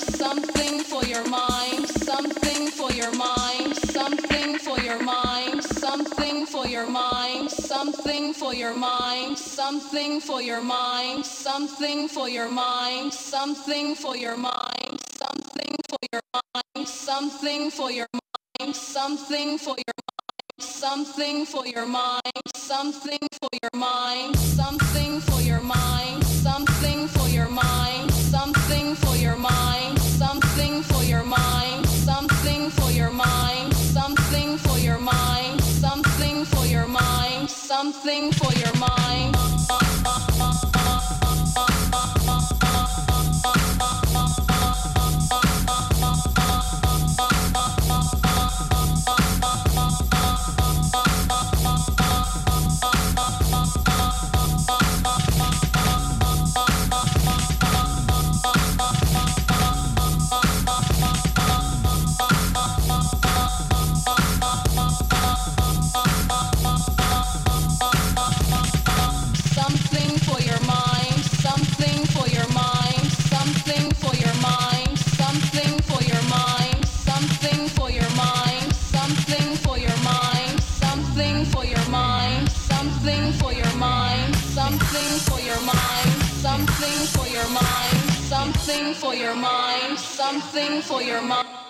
something for your mind, something for your mind, something for your mind. Something for your mind. Something for your mind. Something for your mind. Something for your mind. Something for your mind. Something for your mind. Something for your mind. Something for your mind. Something for your mind. Something for your mind. Something for your mind. Something for your mind something for your mind. something for your mom.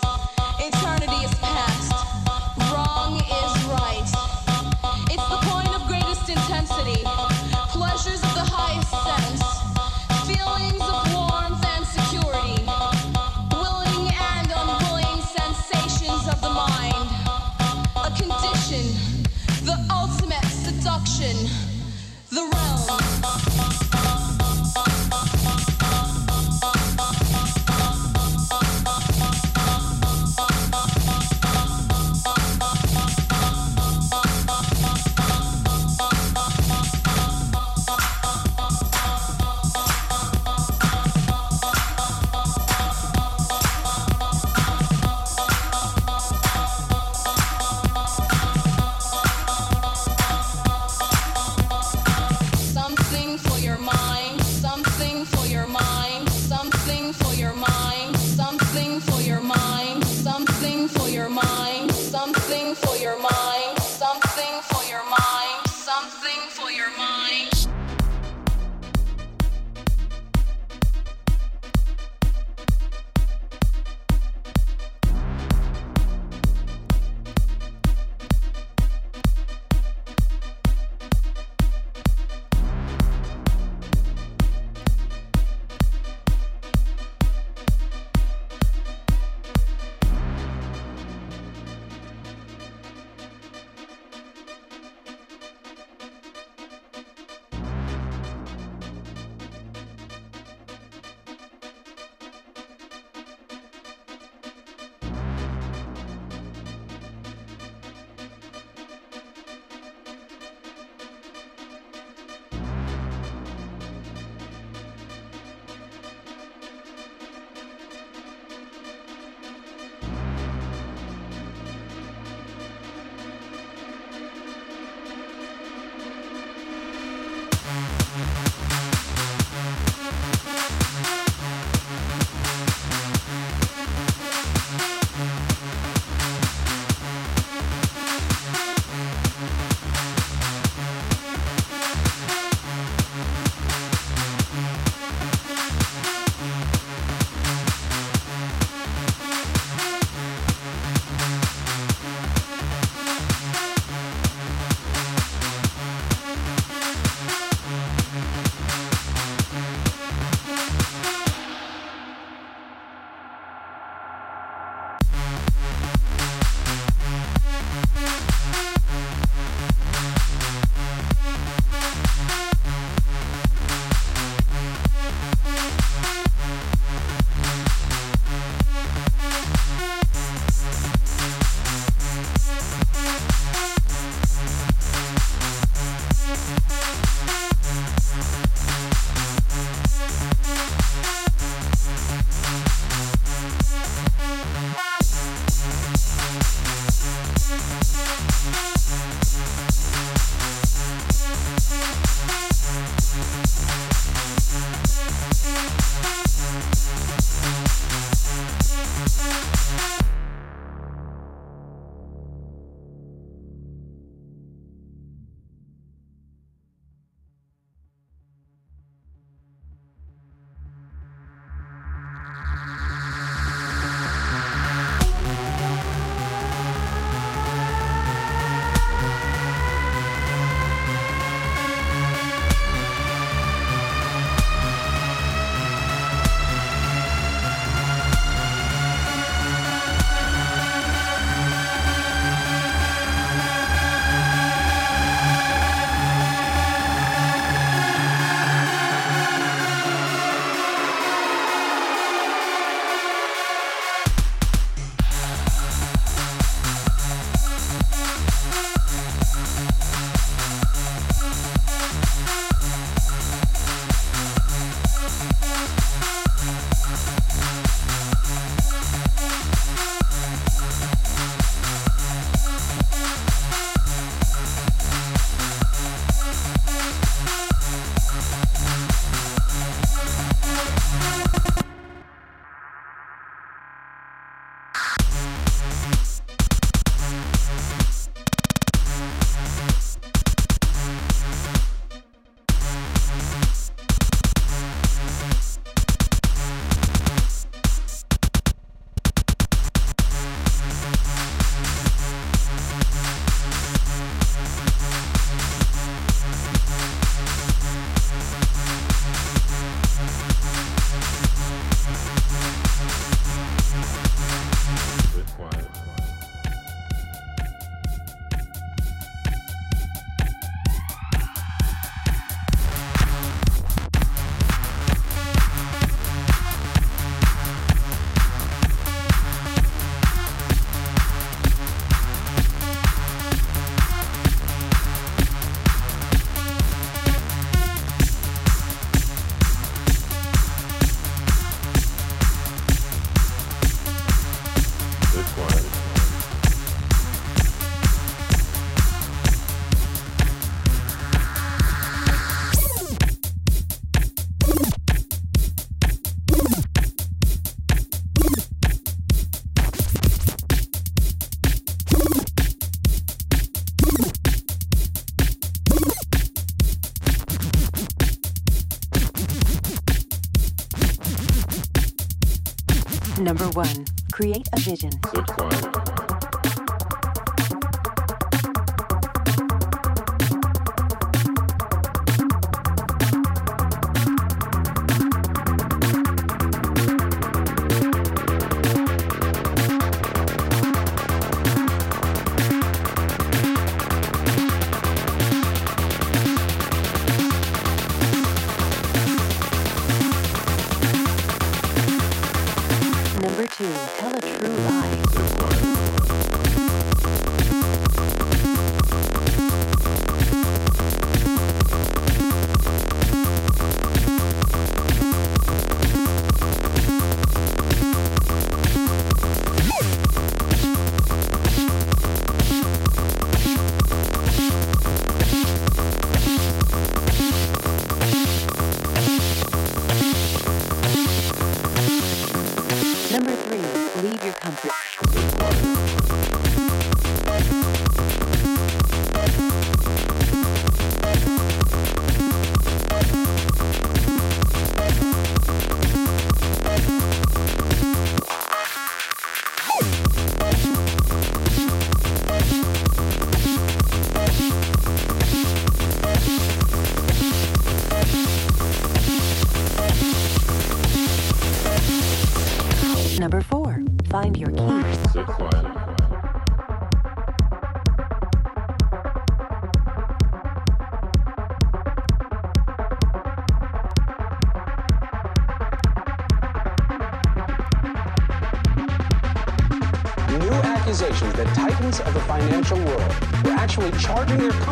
Number one, create a vision.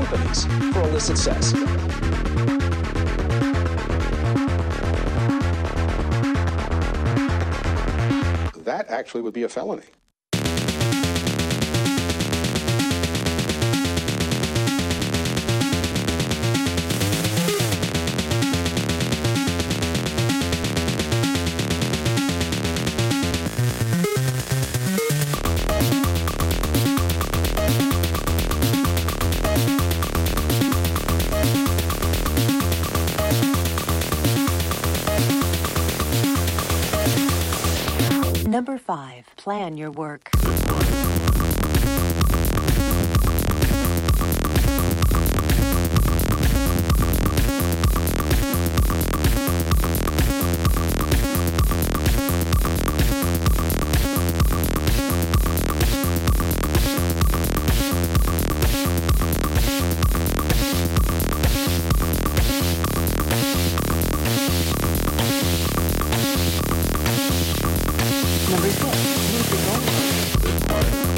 Companies for illicit sex. That actually would be a felony. Plan your work. Number meet your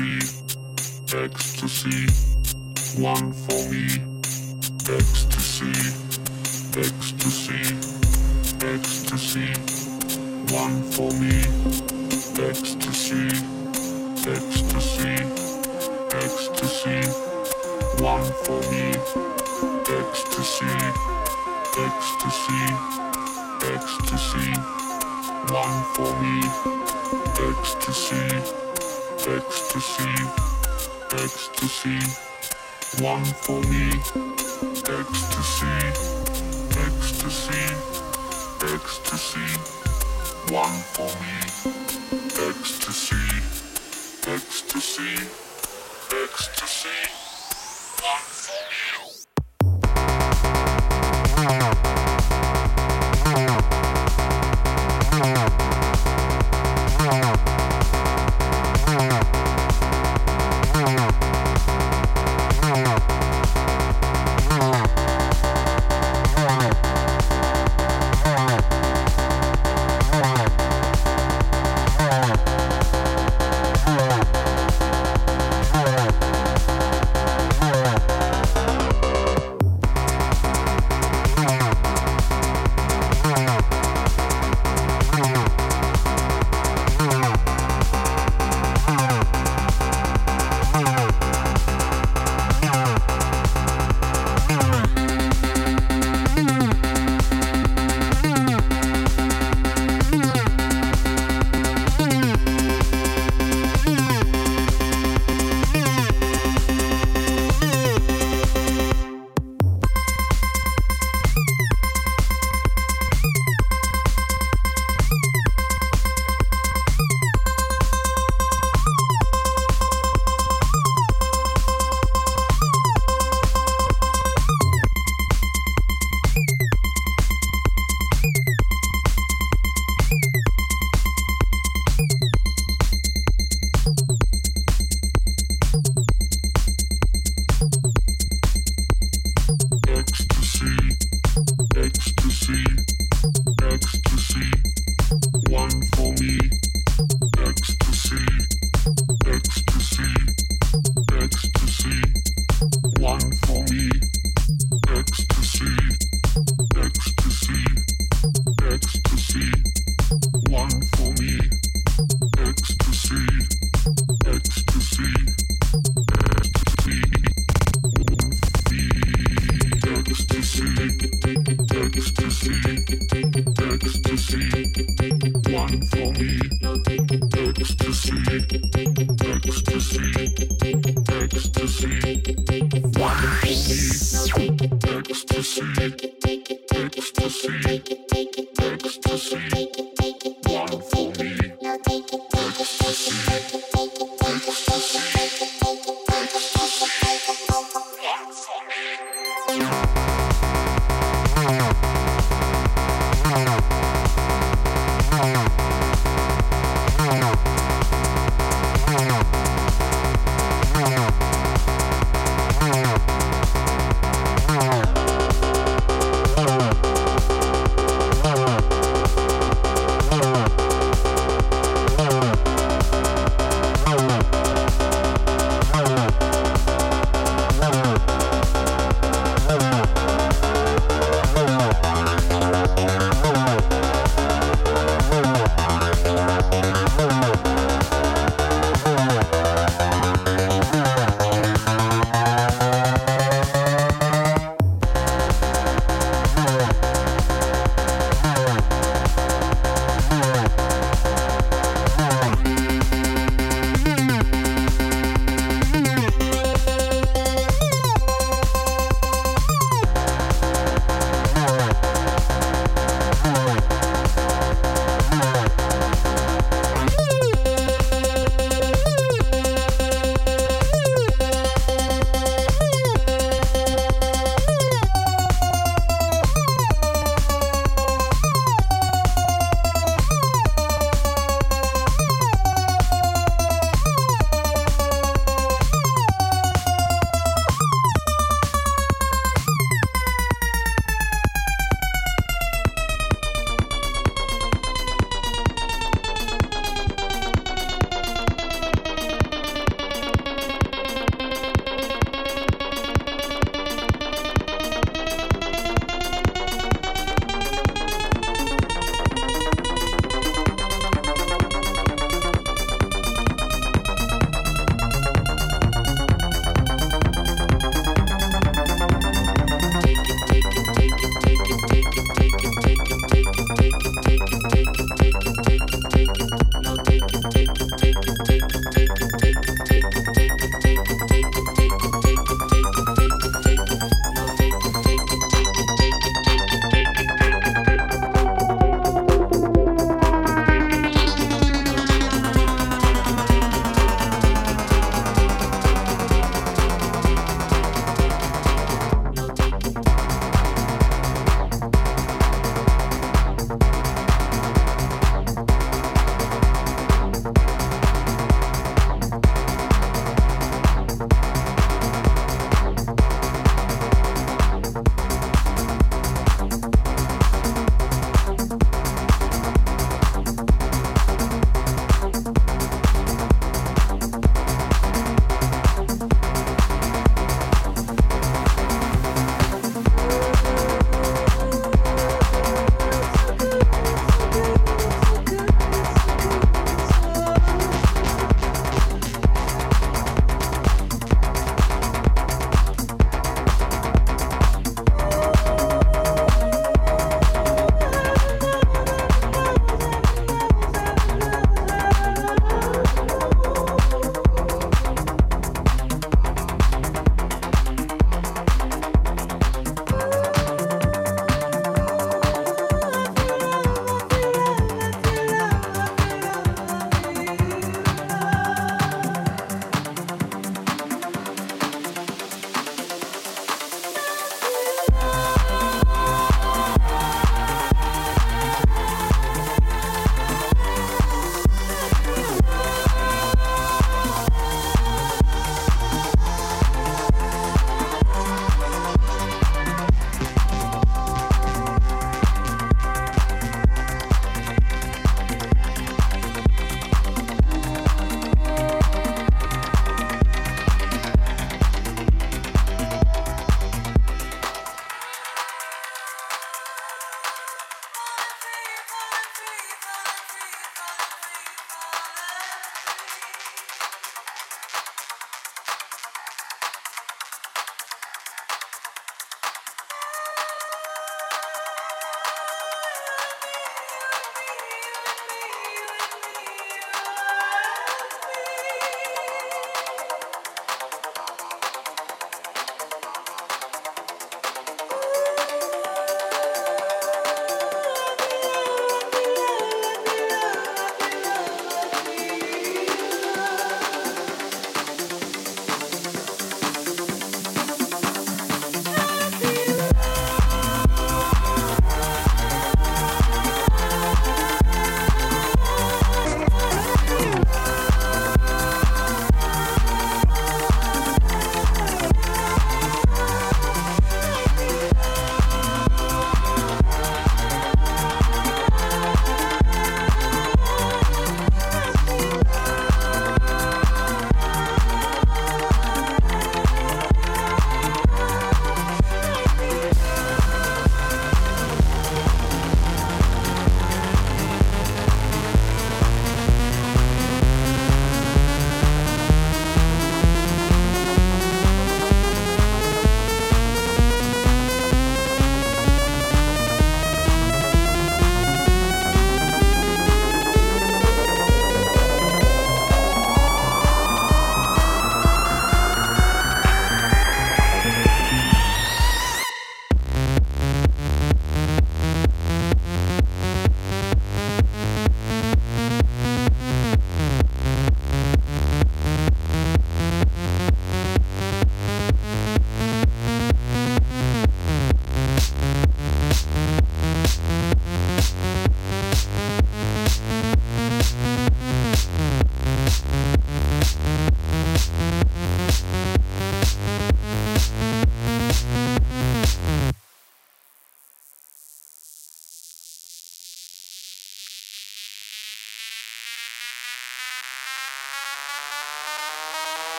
ecstasy, ecstasy, one for me, ecstasy, ecstasy, ecstasy, one for me, ecstasy, ecstasy, ecstasy, one for me, ecstasy, ecstasy, ecstasy, one for me, ecstasy, ecstasy, ecstasy, one for me, ecstasy, ecstasy, ecstasy, one for me, ecstasy, ecstasy, ecstasy,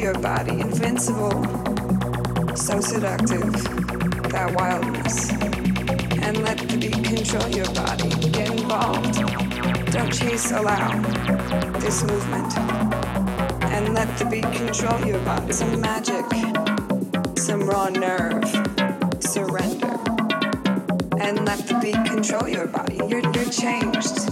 your body. Invincible, so seductive, that wildness. And let the beat control your body. Get involved, don't chase, allow this movement. And let the beat control your body. Some magic some raw nerve. Surrender. And let the beat control your body. You're, you're changed.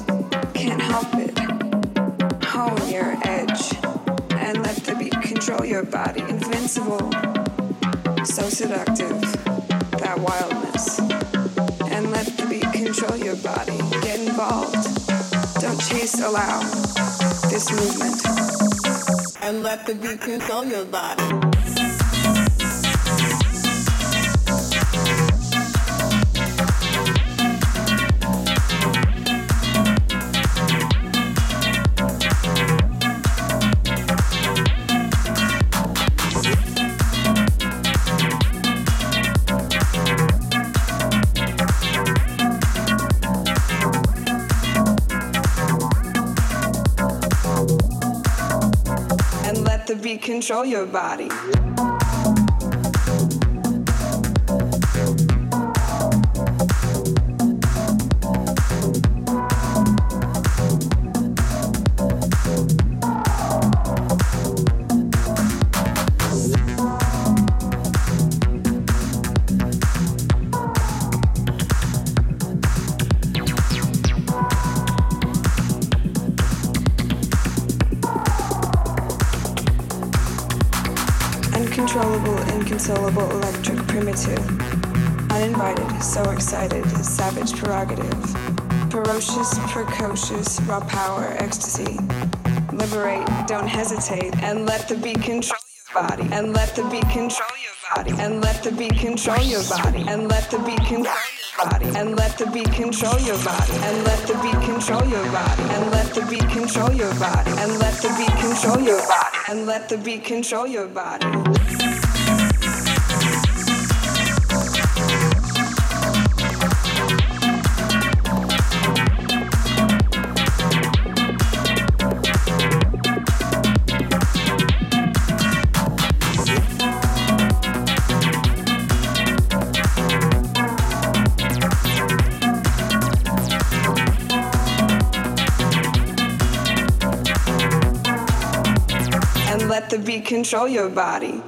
Allow this movement. And let the beat control your body. Control your body. Prerogative. Ferocious, precocious, raw power, ecstasy. Liberate, don't hesitate, and let the beat control your body. And let the beat control your body. And let the beat control your body. And let the beat control your body. And let the beat control your body. And let the beat control your body. And let the beat control your body. And let the beat control your body. And let the beat control your body. Control your body.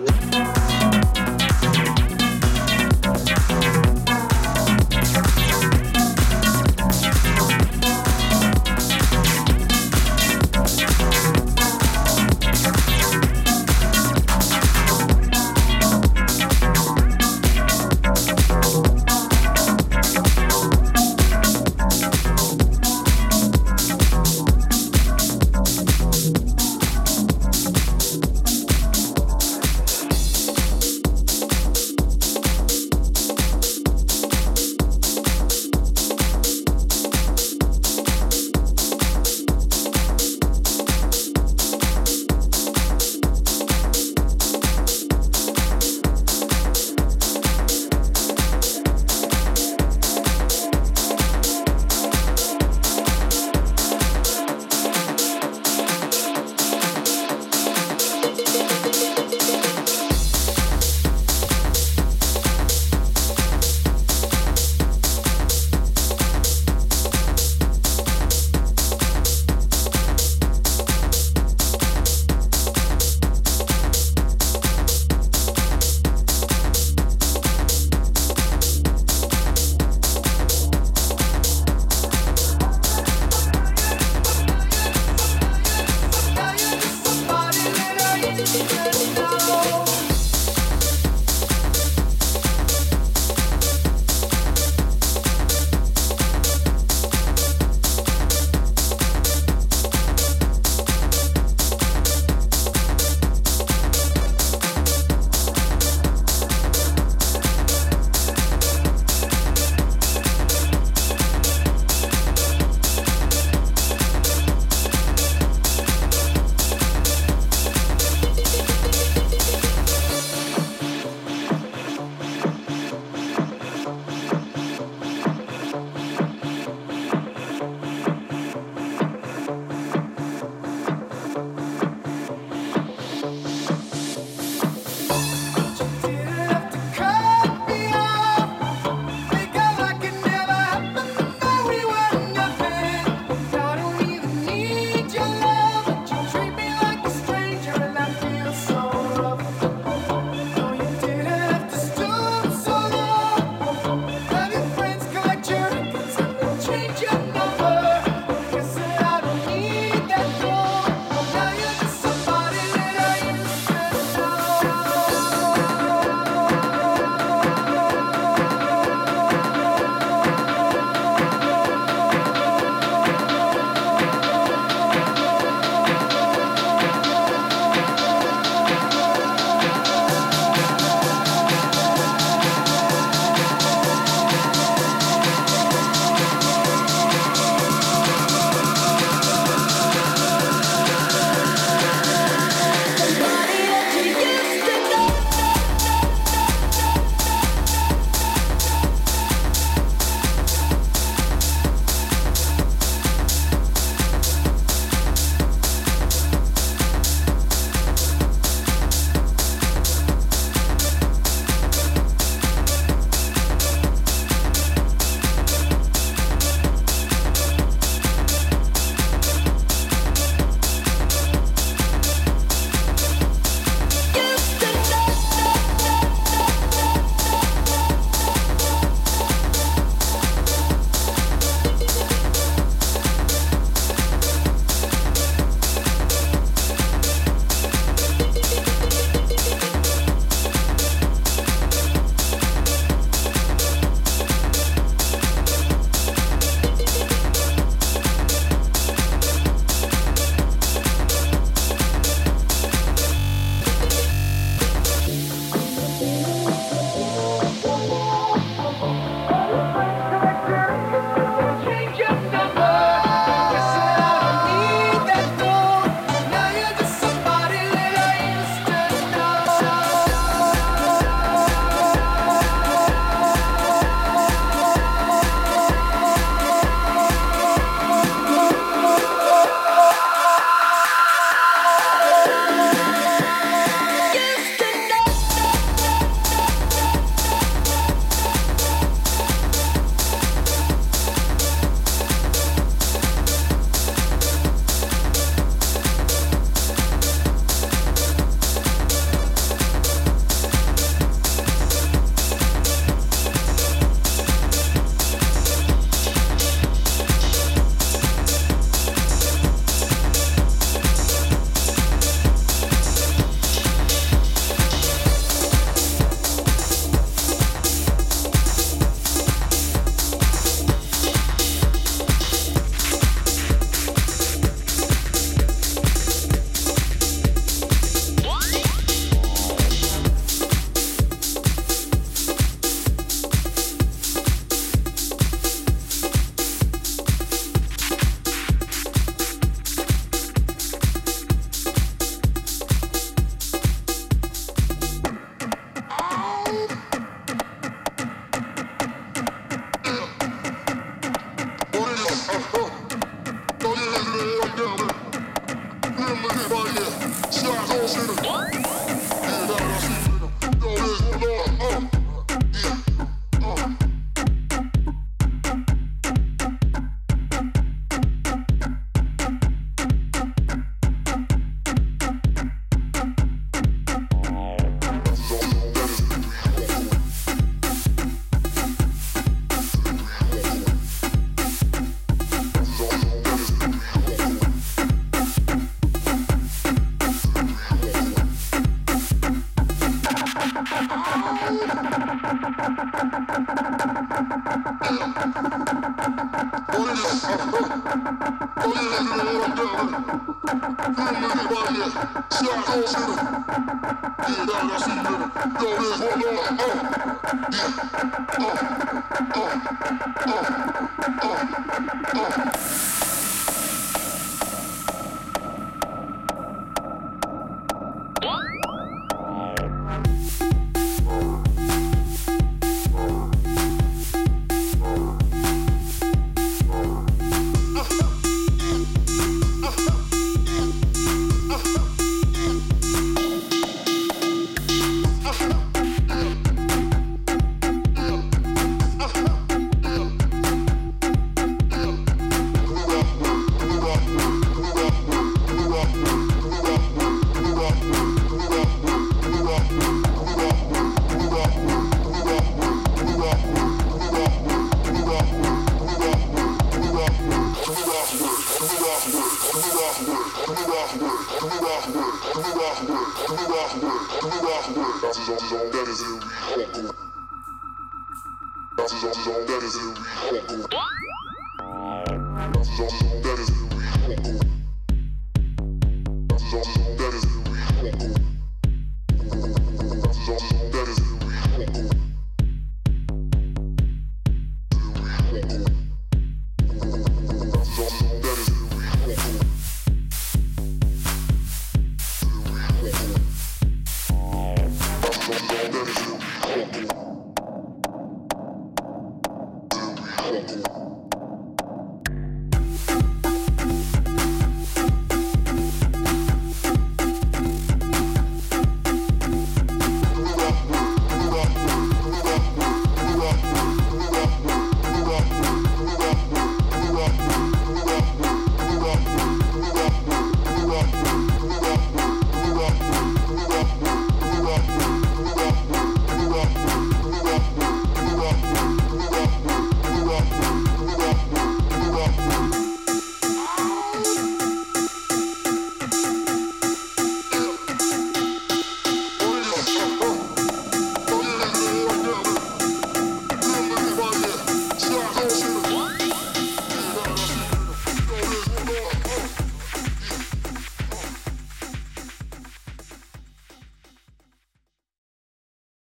Thank you.